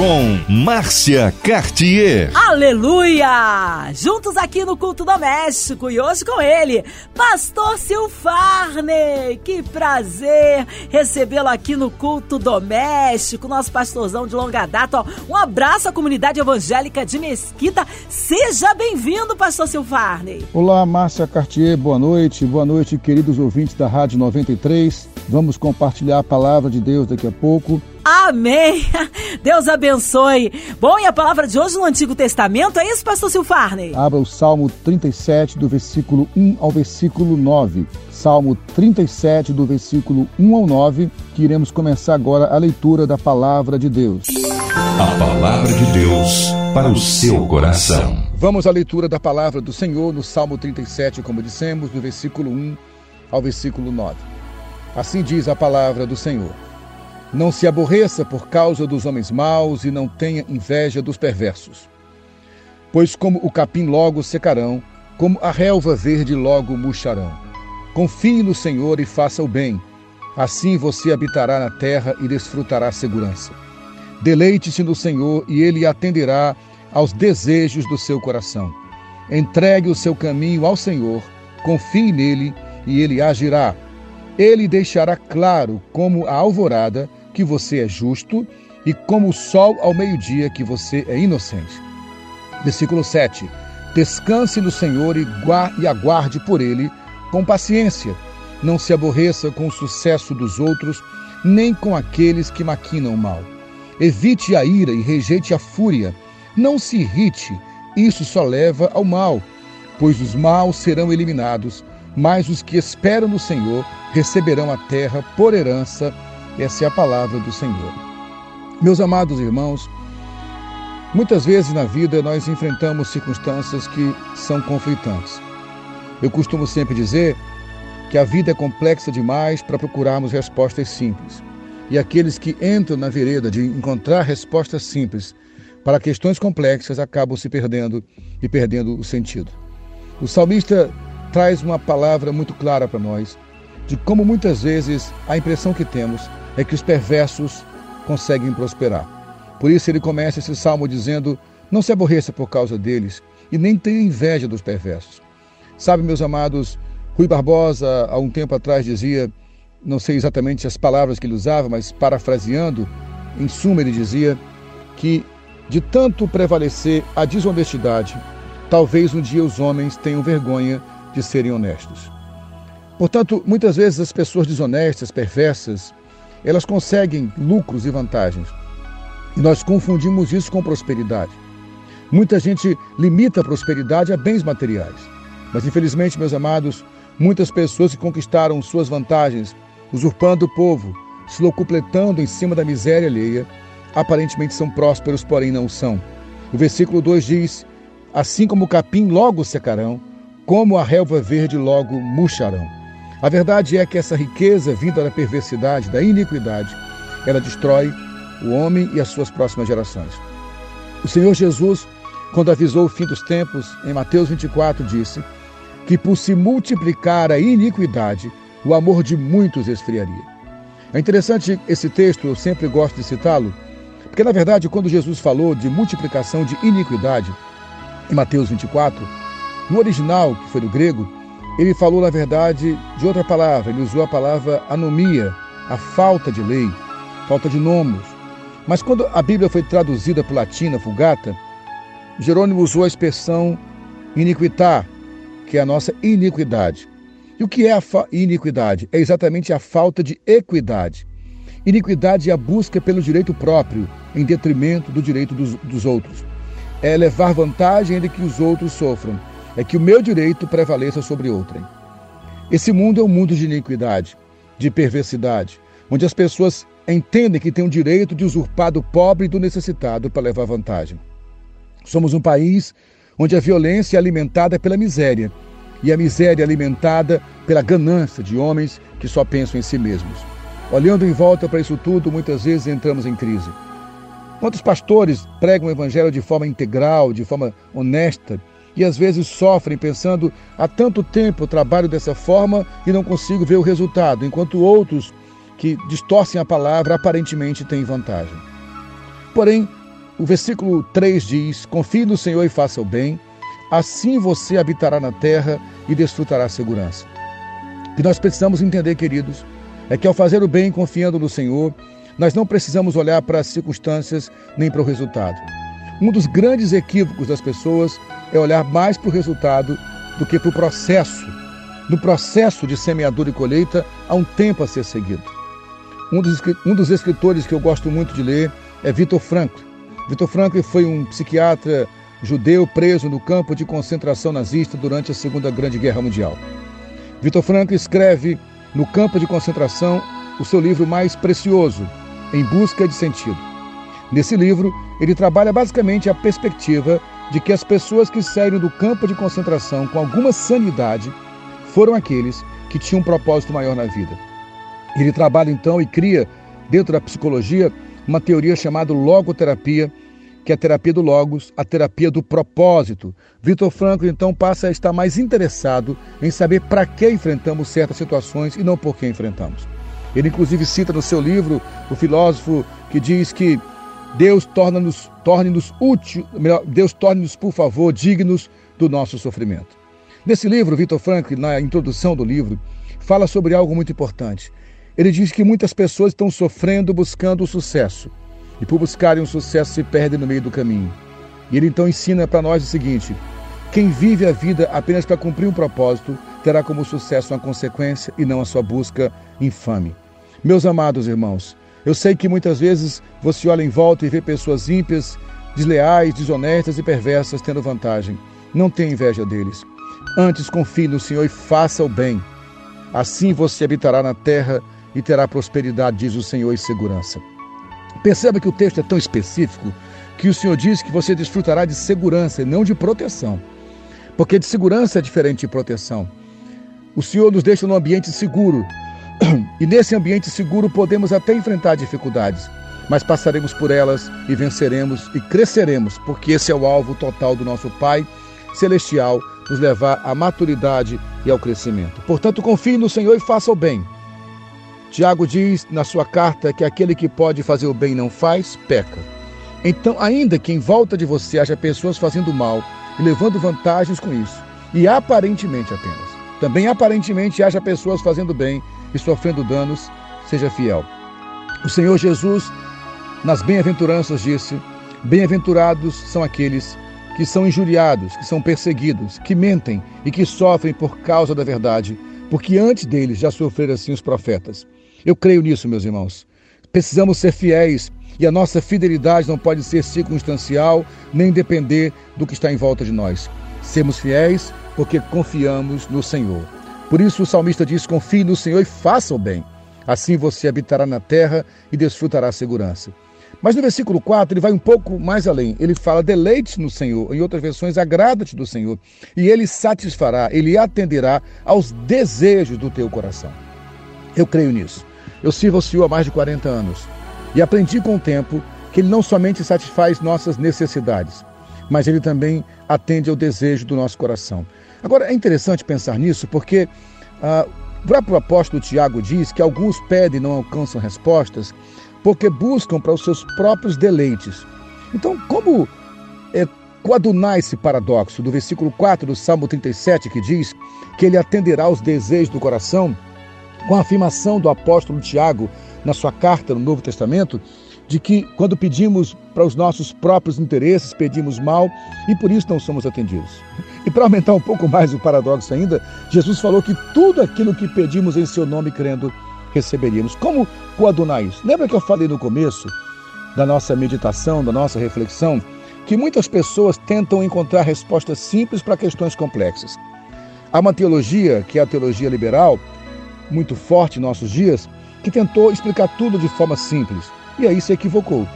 com Márcia Cartier. Aleluia! Juntos aqui no Culto Doméstico e hoje com ele, Pastor Silfarney. Que prazer recebê-lo aqui no Culto Doméstico, nosso pastorzão de longa data. Um abraço à comunidade evangélica de Mesquita. Seja bem-vindo, Pastor Silfarney. Olá, Márcia Cartier, boa noite. Boa noite, queridos ouvintes da Rádio 93. Vamos compartilhar a palavra de Deus daqui a pouco. Amém. Deus abençoe. Bom, e a palavra de hoje no Antigo Testamento é isso, pastor Silfarney? Abra o Salmo 37, do versículo 1 ao versículo 9. Salmo 37, do versículo 1 ao 9, que iremos começar agora a leitura da palavra de Deus. A palavra de Deus para o seu coração. Vamos à leitura da palavra do Senhor no Salmo 37, como dissemos, do versículo 1 ao versículo 9. Assim diz a palavra do Senhor. Não se aborreça por causa dos homens maus e não tenha inveja dos perversos. Pois como o capim logo secarão, como a relva verde logo murcharão. Confie no Senhor e faça o bem. Assim você habitará na terra e desfrutará segurança. Deleite-se no Senhor e ele atenderá aos desejos do seu coração. Entregue o seu caminho ao Senhor, confie nele e ele agirá. Ele deixará claro como a alvorada que você é justo e como o sol ao meio-dia que você é inocente. Versículo 7. Descanse no Senhor e, e aguarde por ele com paciência. Não se aborreça com o sucesso dos outros, nem com aqueles que maquinam mal. Evite a ira e rejeite a fúria. Não se irrite, isso só leva ao mal, pois os maus serão eliminados, mas os que esperam no Senhor receberão a terra por herança essa é a palavra do Senhor. Meus amados irmãos, muitas vezes na vida nós enfrentamos circunstâncias que são conflitantes. Eu costumo sempre dizer que a vida é complexa demais para procurarmos respostas simples. E aqueles que entram na vereda de encontrar respostas simples para questões complexas acabam se perdendo e perdendo o sentido. O salmista traz uma palavra muito clara para nós de como muitas vezes a impressão que temos é que os perversos conseguem prosperar. Por isso ele começa esse salmo dizendo: Não se aborreça por causa deles e nem tenha inveja dos perversos. Sabe, meus amados, Rui Barbosa, há um tempo atrás, dizia, não sei exatamente as palavras que ele usava, mas parafraseando, em suma, ele dizia que de tanto prevalecer a desonestidade, talvez um dia os homens tenham vergonha de serem honestos. Portanto, muitas vezes as pessoas desonestas, perversas, elas conseguem lucros e vantagens. E nós confundimos isso com prosperidade. Muita gente limita a prosperidade a bens materiais. Mas, infelizmente, meus amados, muitas pessoas que conquistaram suas vantagens, usurpando o povo, se locupletando em cima da miséria alheia, aparentemente são prósperos, porém não são. O versículo 2 diz: Assim como o capim logo secarão, como a relva verde logo murcharão. A verdade é que essa riqueza vinda da perversidade, da iniquidade, ela destrói o homem e as suas próximas gerações. O Senhor Jesus, quando avisou o fim dos tempos, em Mateus 24, disse que por se multiplicar a iniquidade, o amor de muitos esfriaria. É interessante esse texto, eu sempre gosto de citá-lo, porque na verdade, quando Jesus falou de multiplicação de iniquidade, em Mateus 24, no original, que foi do grego, ele falou, na verdade, de outra palavra. Ele usou a palavra anomia, a falta de lei, falta de nomos. Mas quando a Bíblia foi traduzida para o latim, Vulgata, Jerônimo usou a expressão iniquitar, que é a nossa iniquidade. E o que é a iniquidade? É exatamente a falta de equidade. Iniquidade é a busca pelo direito próprio, em detrimento do direito dos, dos outros. É levar vantagem ainda que os outros sofram é que o meu direito prevaleça sobre outrem. Esse mundo é um mundo de iniquidade, de perversidade, onde as pessoas entendem que têm o direito de usurpar do pobre e do necessitado para levar vantagem. Somos um país onde a violência é alimentada pela miséria e a miséria é alimentada pela ganância de homens que só pensam em si mesmos. Olhando em volta para isso tudo, muitas vezes entramos em crise. Quantos pastores pregam o evangelho de forma integral, de forma honesta, e às vezes sofrem pensando há tanto tempo trabalho dessa forma e não consigo ver o resultado, enquanto outros que distorcem a palavra aparentemente têm vantagem. Porém, o versículo 3 diz: Confie no Senhor e faça o bem, assim você habitará na terra e desfrutará segurança. O que nós precisamos entender, queridos, é que ao fazer o bem confiando no Senhor, nós não precisamos olhar para as circunstâncias nem para o resultado. Um dos grandes equívocos das pessoas é olhar mais para o resultado do que para o processo. No processo de semeadura e colheita, há um tempo a ser seguido. Um dos, um dos escritores que eu gosto muito de ler é Vitor Frankl. Vitor Frankl foi um psiquiatra judeu preso no campo de concentração nazista durante a Segunda Grande Guerra Mundial. Vitor Frankl escreve no campo de concentração o seu livro mais precioso, Em Busca de Sentido. Nesse livro, ele trabalha basicamente a perspectiva de que as pessoas que saíram do campo de concentração com alguma sanidade foram aqueles que tinham um propósito maior na vida. Ele trabalha então e cria, dentro da psicologia, uma teoria chamada logoterapia, que é a terapia do logos, a terapia do propósito. Vitor Frankl então passa a estar mais interessado em saber para que enfrentamos certas situações e não por que enfrentamos. Ele inclusive cita no seu livro o filósofo que diz que Deus torna-nos, torne-nos útil, melhor, Deus torne-nos, por favor, dignos do nosso sofrimento. Nesse livro, Vitor Frankl, na introdução do livro, fala sobre algo muito importante. Ele diz que muitas pessoas estão sofrendo buscando o sucesso e por buscarem o sucesso se perdem no meio do caminho. E ele então ensina para nós o seguinte: quem vive a vida apenas para cumprir um propósito terá como sucesso uma consequência e não a sua busca infame. Meus amados irmãos, eu sei que muitas vezes você olha em volta e vê pessoas ímpias, desleais, desonestas e perversas tendo vantagem. Não tenha inveja deles. Antes confie no Senhor e faça o bem. Assim você habitará na terra e terá prosperidade, diz o Senhor, e segurança. Perceba que o texto é tão específico que o Senhor diz que você desfrutará de segurança e não de proteção. Porque de segurança é diferente de proteção. O Senhor nos deixa num ambiente seguro. E nesse ambiente seguro podemos até enfrentar dificuldades, mas passaremos por elas e venceremos e cresceremos, porque esse é o alvo total do nosso Pai celestial, nos levar à maturidade e ao crescimento. Portanto, confie no Senhor e faça o bem. Tiago diz na sua carta que aquele que pode fazer o bem não faz, peca. Então, ainda que em volta de você haja pessoas fazendo mal e levando vantagens com isso, e aparentemente apenas, também aparentemente haja pessoas fazendo bem e sofrendo danos, seja fiel. O Senhor Jesus, nas bem-aventuranças, disse: Bem-aventurados são aqueles que são injuriados, que são perseguidos, que mentem e que sofrem por causa da verdade, porque antes deles já sofreram assim os profetas. Eu creio nisso, meus irmãos. Precisamos ser fiéis e a nossa fidelidade não pode ser circunstancial nem depender do que está em volta de nós. Sermos fiéis porque confiamos no Senhor. Por isso o salmista diz: confie no Senhor e faça o bem. Assim você habitará na terra e desfrutará a segurança. Mas no versículo 4 ele vai um pouco mais além. Ele fala: deleite no Senhor. Em outras versões, agrada-te do Senhor. E ele satisfará, ele atenderá aos desejos do teu coração. Eu creio nisso. Eu sirvo ao Senhor há mais de 40 anos e aprendi com o tempo que Ele não somente satisfaz nossas necessidades, mas Ele também atende ao desejo do nosso coração. Agora, é interessante pensar nisso porque ah, o próprio apóstolo Tiago diz que alguns pedem e não alcançam respostas porque buscam para os seus próprios deleites. Então, como é, coadunar esse paradoxo do versículo 4 do Salmo 37, que diz que Ele atenderá aos desejos do coração? com a afirmação do apóstolo Tiago na sua carta no Novo Testamento, de que quando pedimos para os nossos próprios interesses, pedimos mal e por isso não somos atendidos. E para aumentar um pouco mais o paradoxo ainda, Jesus falou que tudo aquilo que pedimos em seu nome crendo, receberíamos. Como coadunar isso? Lembra que eu falei no começo da nossa meditação, da nossa reflexão, que muitas pessoas tentam encontrar respostas simples para questões complexas. Há uma teologia, que é a teologia liberal, muito forte em nossos dias, que tentou explicar tudo de forma simples. E aí se equivocou.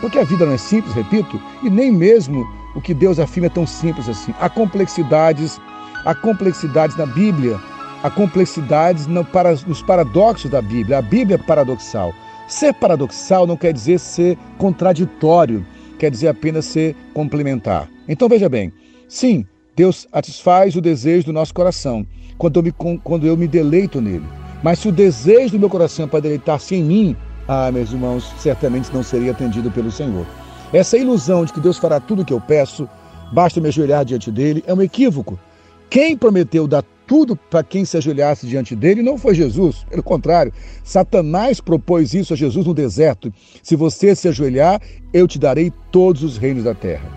Porque a vida não é simples, repito, e nem mesmo o que Deus afirma é tão simples assim. Há complexidades, há complexidades na Bíblia, há complexidades no, para, nos paradoxos da Bíblia. A Bíblia é paradoxal. Ser paradoxal não quer dizer ser contraditório, quer dizer apenas ser complementar. Então veja bem, sim, Deus satisfaz o desejo do nosso coração quando eu me, quando eu me deleito nele. Mas se o desejo do meu coração é para deleitar-se em mim, ah, meus irmãos, certamente não seria atendido pelo Senhor. Essa ilusão de que Deus fará tudo o que eu peço, basta me ajoelhar diante dele, é um equívoco. Quem prometeu dar tudo para quem se ajoelhasse diante dele não foi Jesus. Pelo contrário, Satanás propôs isso a Jesus no deserto. Se você se ajoelhar, eu te darei todos os reinos da terra.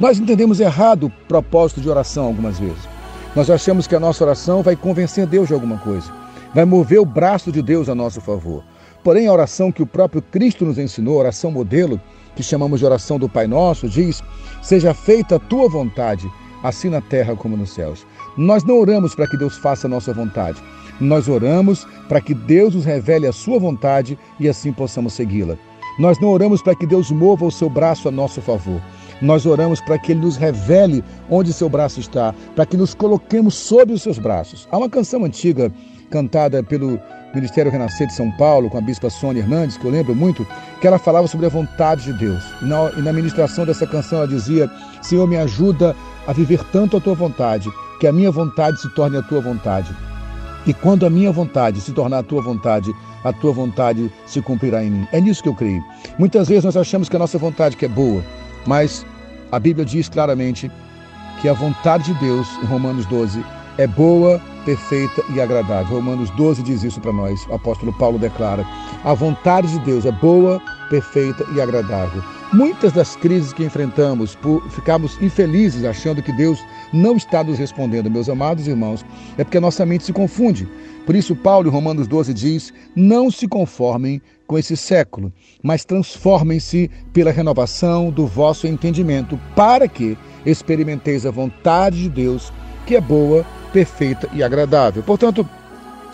Nós entendemos errado o propósito de oração algumas vezes. Nós achamos que a nossa oração vai convencer Deus de alguma coisa, vai mover o braço de Deus a nosso favor. Porém, a oração que o próprio Cristo nos ensinou, a oração modelo, que chamamos de oração do Pai Nosso, diz: Seja feita a tua vontade, assim na terra como nos céus. Nós não oramos para que Deus faça a nossa vontade. Nós oramos para que Deus nos revele a sua vontade e assim possamos segui-la. Nós não oramos para que Deus mova o seu braço a nosso favor. Nós oramos para que Ele nos revele onde seu braço está, para que nos coloquemos sob os seus braços. Há uma canção antiga cantada pelo Ministério Renascer de São Paulo, com a bispa Sônia Hernandes, que eu lembro muito, que ela falava sobre a vontade de Deus. E na, e na ministração dessa canção ela dizia: Senhor, me ajuda a viver tanto a tua vontade, que a minha vontade se torne a tua vontade. E quando a minha vontade se tornar a tua vontade, a tua vontade se cumprirá em mim. É nisso que eu creio. Muitas vezes nós achamos que a nossa vontade que é boa, mas a Bíblia diz claramente que a vontade de Deus, em Romanos 12, é boa, perfeita e agradável. Romanos 12 diz isso para nós. O apóstolo Paulo declara: a vontade de Deus é boa, perfeita e agradável. Muitas das crises que enfrentamos, por ficarmos infelizes achando que Deus não está nos respondendo, meus amados irmãos, é porque a nossa mente se confunde. Por isso, Paulo, em Romanos 12, diz: Não se conformem com esse século, mas transformem-se pela renovação do vosso entendimento, para que experimenteis a vontade de Deus, que é boa, perfeita e agradável. Portanto,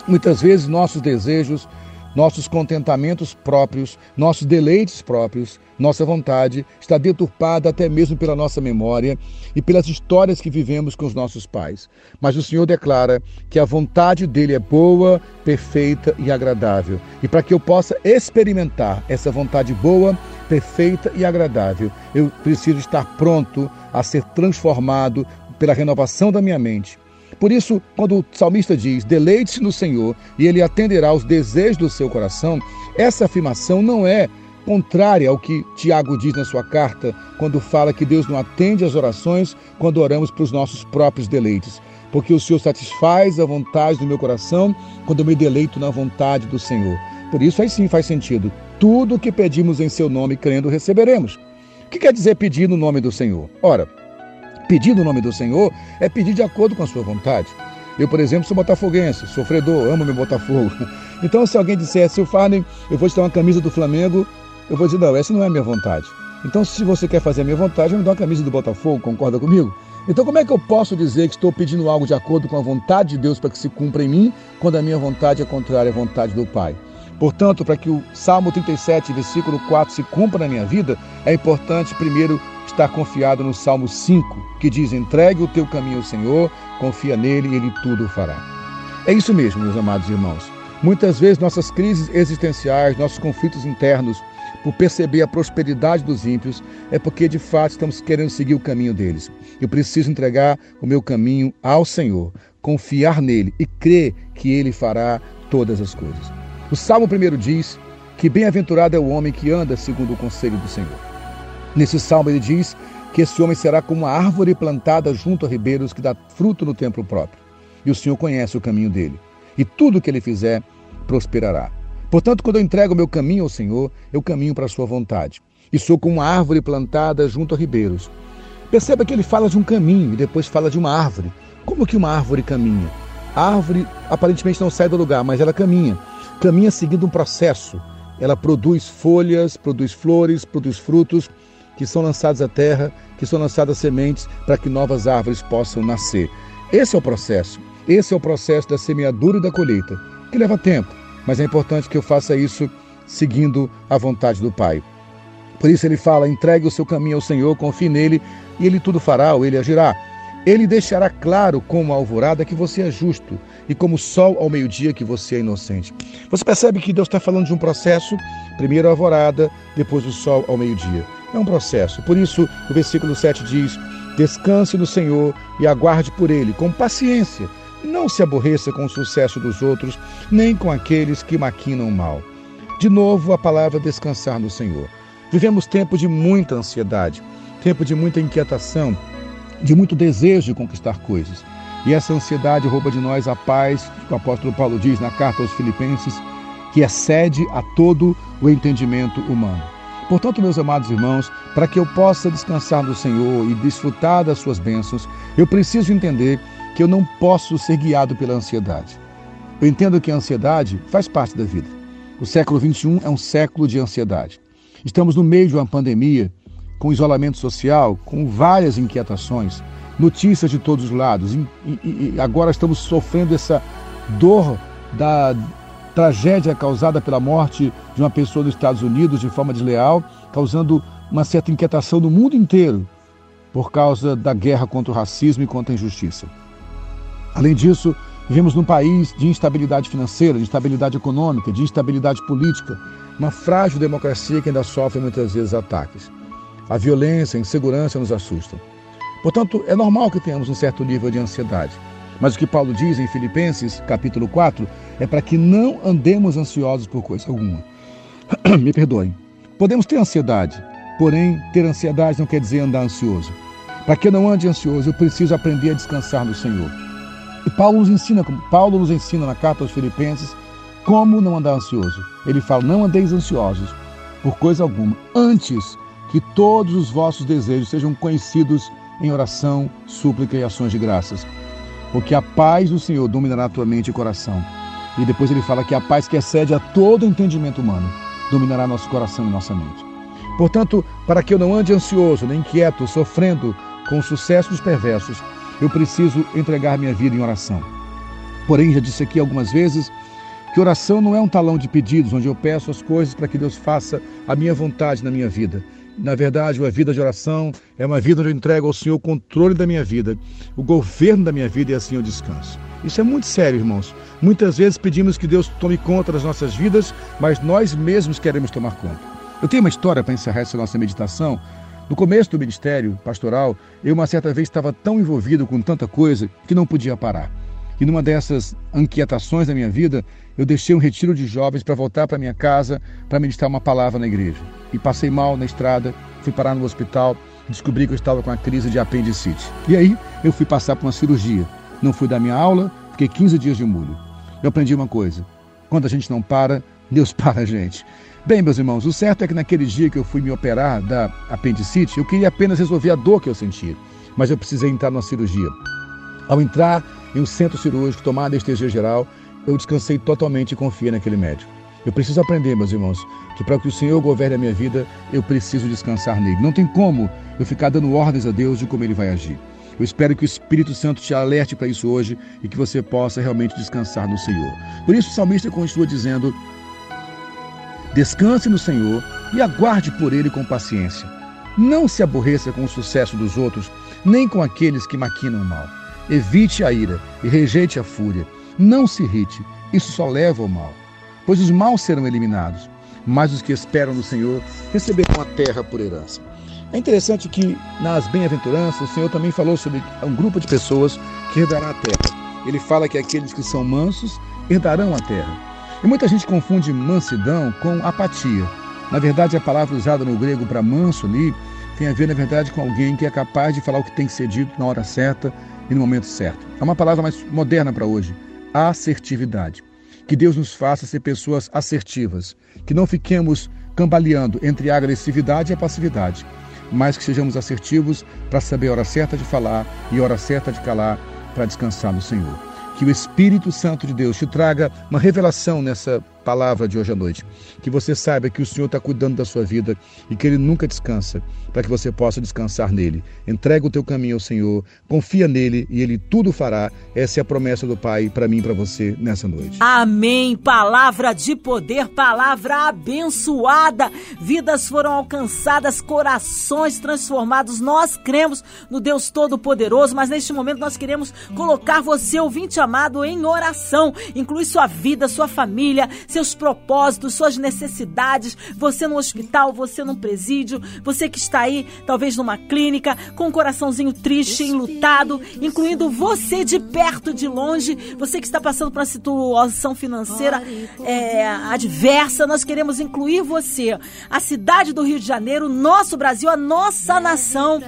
muitas vezes nossos desejos nossos contentamentos próprios, nossos deleites próprios, nossa vontade está deturpada até mesmo pela nossa memória e pelas histórias que vivemos com os nossos pais. Mas o Senhor declara que a vontade dele é boa, perfeita e agradável. E para que eu possa experimentar essa vontade boa, perfeita e agradável, eu preciso estar pronto a ser transformado pela renovação da minha mente por isso, quando o salmista diz: deleite-se no Senhor e ele atenderá aos desejos do seu coração, essa afirmação não é contrária ao que Tiago diz na sua carta, quando fala que Deus não atende às orações quando oramos para os nossos próprios deleites. Porque o Senhor satisfaz a vontade do meu coração quando eu me deleito na vontade do Senhor. Por isso, aí sim faz sentido. Tudo o que pedimos em seu nome, crendo, receberemos. O que quer dizer pedir no nome do Senhor? Ora, Pedir no nome do Senhor é pedir de acordo com a sua vontade. Eu, por exemplo, sou botafoguense, sofredor, amo meu Botafogo. Então, se alguém disser, seu Farney, eu vou te dar uma camisa do Flamengo, eu vou dizer, não, essa não é a minha vontade. Então, se você quer fazer a minha vontade, eu me dá uma camisa do Botafogo, concorda comigo? Então, como é que eu posso dizer que estou pedindo algo de acordo com a vontade de Deus para que se cumpra em mim, quando a minha vontade é contrária à vontade do Pai? Portanto, para que o Salmo 37, versículo 4 se cumpra na minha vida, é importante primeiro estar confiado no Salmo 5, que diz: entregue o teu caminho ao Senhor, confia nele e ele tudo fará. É isso mesmo, meus amados irmãos. Muitas vezes nossas crises existenciais, nossos conflitos internos, por perceber a prosperidade dos ímpios, é porque de fato estamos querendo seguir o caminho deles. Eu preciso entregar o meu caminho ao Senhor, confiar nele e crer que ele fará todas as coisas. O Salmo 1 diz que bem-aventurado é o homem que anda segundo o conselho do Senhor. Nesse salmo ele diz que esse homem será como uma árvore plantada junto a ribeiros que dá fruto no templo próprio. E o Senhor conhece o caminho dele. E tudo que ele fizer prosperará. Portanto, quando eu entrego o meu caminho ao Senhor, eu caminho para a sua vontade. E sou como uma árvore plantada junto a ribeiros. Perceba que ele fala de um caminho e depois fala de uma árvore. Como que uma árvore caminha? A árvore aparentemente não sai do lugar, mas ela caminha caminha seguindo um processo. Ela produz folhas, produz flores, produz frutos que são lançados à terra, que são lançadas sementes para que novas árvores possam nascer. Esse é o processo. Esse é o processo da semeadura e da colheita, que leva tempo, mas é importante que eu faça isso seguindo a vontade do Pai. Por isso ele fala: entregue o seu caminho ao Senhor, confie nele, e ele tudo fará, ou ele agirá. Ele deixará claro como a alvorada que você é justo e como o sol ao meio-dia que você é inocente. Você percebe que Deus está falando de um processo, primeiro a alvorada, depois o sol ao meio-dia. É um processo. Por isso, o versículo 7 diz: Descanse no Senhor e aguarde por Ele com paciência. Não se aborreça com o sucesso dos outros, nem com aqueles que maquinam mal. De novo, a palavra descansar no Senhor. Vivemos tempos de muita ansiedade, tempo de muita inquietação, de muito desejo de conquistar coisas. E essa ansiedade rouba de nós a paz, que o apóstolo Paulo diz na carta aos Filipenses, que excede a todo o entendimento humano. Portanto, meus amados irmãos, para que eu possa descansar no Senhor e desfrutar das suas bênçãos, eu preciso entender que eu não posso ser guiado pela ansiedade. Eu entendo que a ansiedade faz parte da vida. O século XXI é um século de ansiedade. Estamos no meio de uma pandemia, com isolamento social, com várias inquietações, notícias de todos os lados. E, e, e agora estamos sofrendo essa dor da tragédia causada pela morte de uma pessoa dos Estados Unidos de forma desleal, causando uma certa inquietação no mundo inteiro por causa da guerra contra o racismo e contra a injustiça. Além disso, vivemos num país de instabilidade financeira, de instabilidade econômica, de instabilidade política, uma frágil democracia que ainda sofre muitas vezes ataques. A violência, a insegurança nos assustam. Portanto, é normal que tenhamos um certo nível de ansiedade. Mas o que Paulo diz em Filipenses, capítulo 4, é para que não andemos ansiosos por coisa alguma. Me perdoem. Podemos ter ansiedade, porém, ter ansiedade não quer dizer andar ansioso. Para que eu não ande ansioso, eu preciso aprender a descansar no Senhor. E Paulo nos ensina, Paulo nos ensina na carta aos Filipenses, como não andar ansioso. Ele fala: "Não andeis ansiosos por coisa alguma, antes que todos os vossos desejos sejam conhecidos em oração, súplica e ações de graças. Porque a paz do Senhor dominará tua mente e coração. E depois ele fala que a paz que excede a todo entendimento humano dominará nosso coração e nossa mente. Portanto, para que eu não ande ansioso, nem inquieto, sofrendo com o sucesso dos perversos, eu preciso entregar minha vida em oração. Porém, já disse aqui algumas vezes que oração não é um talão de pedidos onde eu peço as coisas para que Deus faça a minha vontade na minha vida. Na verdade, uma vida de oração é uma vida onde eu entrego ao Senhor o controle da minha vida, o governo da minha vida e assim eu descanso. Isso é muito sério, irmãos. Muitas vezes pedimos que Deus tome conta das nossas vidas, mas nós mesmos queremos tomar conta. Eu tenho uma história para encerrar essa nossa meditação. No começo do ministério pastoral, eu uma certa vez estava tão envolvido com tanta coisa que não podia parar. E numa dessas inquietações da minha vida, eu deixei um retiro de jovens para voltar para minha casa para ministrar uma palavra na igreja. E passei mal na estrada, fui parar no hospital, descobri que eu estava com a crise de apendicite. E aí eu fui passar por uma cirurgia. Não fui dar minha aula, fiquei 15 dias de molho. Eu aprendi uma coisa: quando a gente não para, Deus para a gente. Bem, meus irmãos, o certo é que naquele dia que eu fui me operar da apendicite, eu queria apenas resolver a dor que eu sentia, mas eu precisei entrar numa cirurgia. Ao entrar em um centro cirúrgico, tomar anestesia geral, eu descansei totalmente e confiei naquele médico. Eu preciso aprender, meus irmãos, que para que o Senhor governe a minha vida, eu preciso descansar nele. Não tem como eu ficar dando ordens a Deus de como ele vai agir. Eu espero que o Espírito Santo te alerte para isso hoje e que você possa realmente descansar no Senhor. Por isso o salmista continua dizendo: Descanse no Senhor e aguarde por ele com paciência. Não se aborreça com o sucesso dos outros, nem com aqueles que maquinam mal. Evite a ira e rejeite a fúria. Não se irrite, isso só leva ao mal. Pois os maus serão eliminados, mas os que esperam no Senhor receberão a terra por herança. É interessante que nas bem-aventuranças o Senhor também falou sobre um grupo de pessoas que herdará a terra. Ele fala que aqueles que são mansos herdarão a terra. E muita gente confunde mansidão com apatia. Na verdade, a palavra usada no grego para manso ali tem a ver, na verdade, com alguém que é capaz de falar o que tem que ser dito na hora certa e no momento certo. É uma palavra mais moderna para hoje: assertividade. Que Deus nos faça ser pessoas assertivas, que não fiquemos cambaleando entre a agressividade e a passividade, mas que sejamos assertivos para saber a hora certa de falar e a hora certa de calar para descansar no Senhor. Que o Espírito Santo de Deus te traga uma revelação nessa palavra de hoje à noite. Que você saiba que o Senhor está cuidando da sua vida e que Ele nunca descansa, para que você possa descansar nele. Entrega o teu caminho ao Senhor, confia nele e Ele tudo fará. Essa é a promessa do Pai para mim e para você nessa noite. Amém. Palavra de poder, palavra abençoada. Vidas foram alcançadas, corações transformados. Nós cremos no Deus Todo-Poderoso, mas neste momento nós queremos colocar você, ouvinte amado, em oração. Inclui sua vida, sua família seus propósitos, suas necessidades. Você no hospital, você num presídio, você que está aí, talvez numa clínica, com um coraçãozinho triste, enlutado, incluindo você de perto, de longe, você que está passando por uma situação financeira é, adversa. Nós queremos incluir você, a cidade do Rio de Janeiro, nosso Brasil, a nossa nação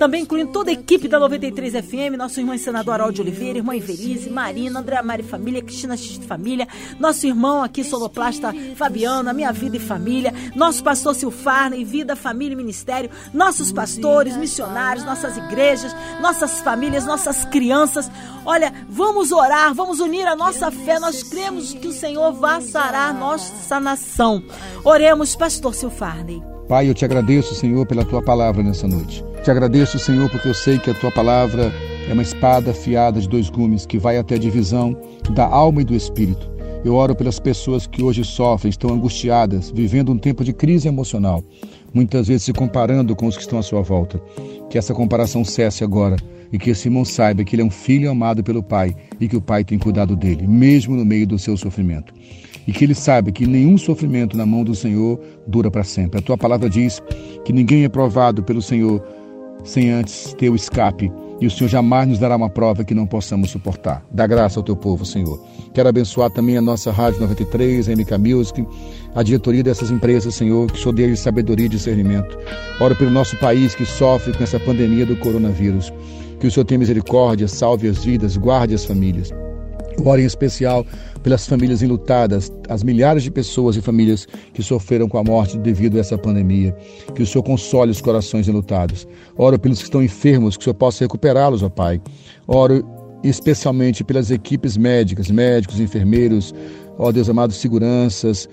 também incluindo toda a equipe da 93 FM, nosso irmão senador Harold de Oliveira, irmã Invelise, Marina, André Mari Família, Cristina X Família, nosso irmão aqui, Soloplasta Fabiano, a Minha Vida e Família, nosso pastor Silfarne, Vida, Família e Ministério, nossos pastores, missionários, nossas igrejas, nossas famílias, nossas crianças. Olha, vamos orar, vamos unir a nossa fé, nós cremos que o Senhor vai sarar nossa nação. Oremos, pastor Silfarne. Pai, eu te agradeço, Senhor, pela tua palavra nessa noite. Te agradeço, Senhor, porque eu sei que a tua palavra é uma espada afiada de dois gumes que vai até a divisão da alma e do espírito. Eu oro pelas pessoas que hoje sofrem, estão angustiadas, vivendo um tempo de crise emocional, muitas vezes se comparando com os que estão à sua volta. Que essa comparação cesse agora e que esse irmão saiba que ele é um filho amado pelo Pai e que o Pai tem cuidado dele, mesmo no meio do seu sofrimento e que ele saiba que nenhum sofrimento na mão do Senhor dura para sempre. A tua palavra diz que ninguém é provado pelo Senhor sem antes ter o escape. E o Senhor jamais nos dará uma prova que não possamos suportar. Dá graça ao teu povo, Senhor. Quero abençoar também a nossa Rádio 93, a MK Music, a diretoria dessas empresas, Senhor, que só dê sabedoria e discernimento. Oro pelo nosso país que sofre com essa pandemia do coronavírus. Que o Senhor tenha misericórdia, salve as vidas, guarde as famílias. Oro em especial pelas famílias enlutadas, as milhares de pessoas e famílias que sofreram com a morte devido a essa pandemia. Que o Senhor console os corações enlutados. Oro pelos que estão enfermos, que o Senhor possa recuperá-los, ó Pai. Oro especialmente pelas equipes médicas, médicos, enfermeiros, ó Deus amado, seguranças,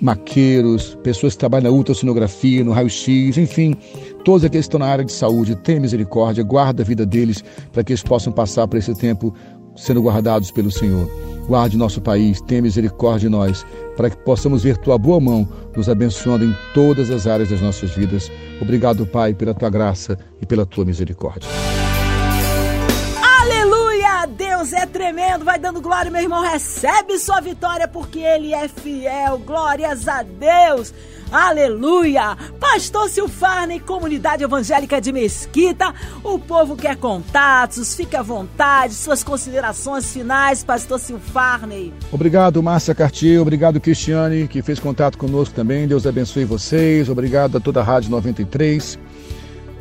maqueiros, pessoas que trabalham na ultrassonografia, no raio-x, enfim, todos aqueles que estão na área de saúde, tenha misericórdia, guarda a vida deles para que eles possam passar por esse tempo sendo guardados pelo Senhor. Guarde nosso país, tenha misericórdia de nós, para que possamos ver tua boa mão nos abençoando em todas as áreas das nossas vidas. Obrigado, Pai, pela tua graça e pela tua misericórdia. Tremendo, vai dando glória, meu irmão. Recebe sua vitória porque Ele é fiel. Glórias a Deus. Aleluia! Pastor Silfarne, comunidade evangélica de Mesquita, o povo quer contatos, fique à vontade, suas considerações finais, Pastor Silfarne. Obrigado, Márcia Cartier, obrigado, Cristiane, que fez contato conosco também, Deus abençoe vocês, obrigado a toda a Rádio 93.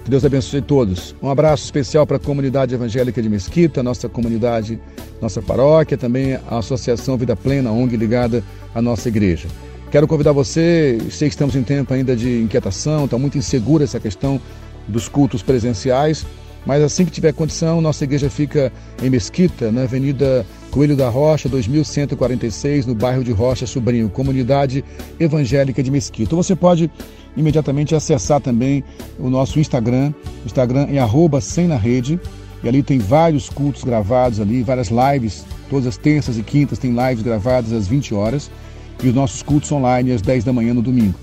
Que Deus abençoe todos. Um abraço especial para a comunidade evangélica de Mesquita, nossa comunidade, nossa paróquia, também a Associação Vida Plena, ONG ligada à nossa igreja. Quero convidar você, sei que estamos em tempo ainda de inquietação, está muito insegura essa questão dos cultos presenciais, mas assim que tiver condição, nossa igreja fica em Mesquita, na Avenida Coelho da Rocha, 2146, no bairro de Rocha Sobrinho, comunidade evangélica de Mesquita. Você pode imediatamente acessar também o nosso Instagram, o Instagram é arroba sem na rede, e ali tem vários cultos gravados ali, várias lives, todas as terças e quintas tem lives gravadas às 20 horas e os nossos cultos online às 10 da manhã no domingo.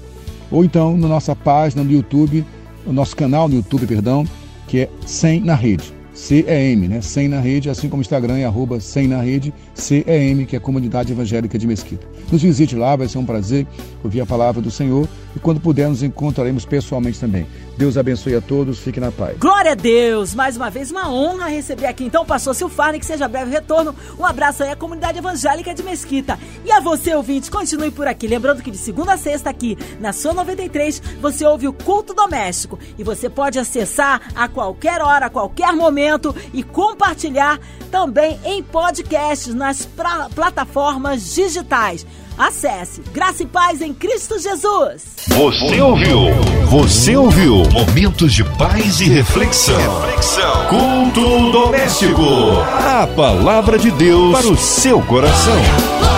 Ou então na nossa página no YouTube, o nosso canal no YouTube, perdão, que é Sem na Rede. CEM, né? Sem na Rede, assim como o Instagram é arroba Sem na Rede, CEM, que é a Comunidade Evangélica de Mesquita. Nos visite lá, vai ser um prazer ouvir a palavra do Senhor e quando puder nos encontraremos pessoalmente também. Deus abençoe a todos, fique na paz. Glória a Deus! Mais uma vez, uma honra receber aqui então o pastor Silfarne, que seja breve retorno. Um abraço aí à comunidade evangélica de Mesquita. E a você, ouvinte, continue por aqui. Lembrando que de segunda a sexta aqui na sua 93, você ouve o culto doméstico. E você pode acessar a qualquer hora, a qualquer momento e compartilhar também em podcasts nas plataformas digitais. Acesse Graça e Paz em Cristo Jesus. Você ouviu? Você ouviu? Momentos de paz e reflexão. reflexão. Culto doméstico. A palavra de Deus para o seu coração.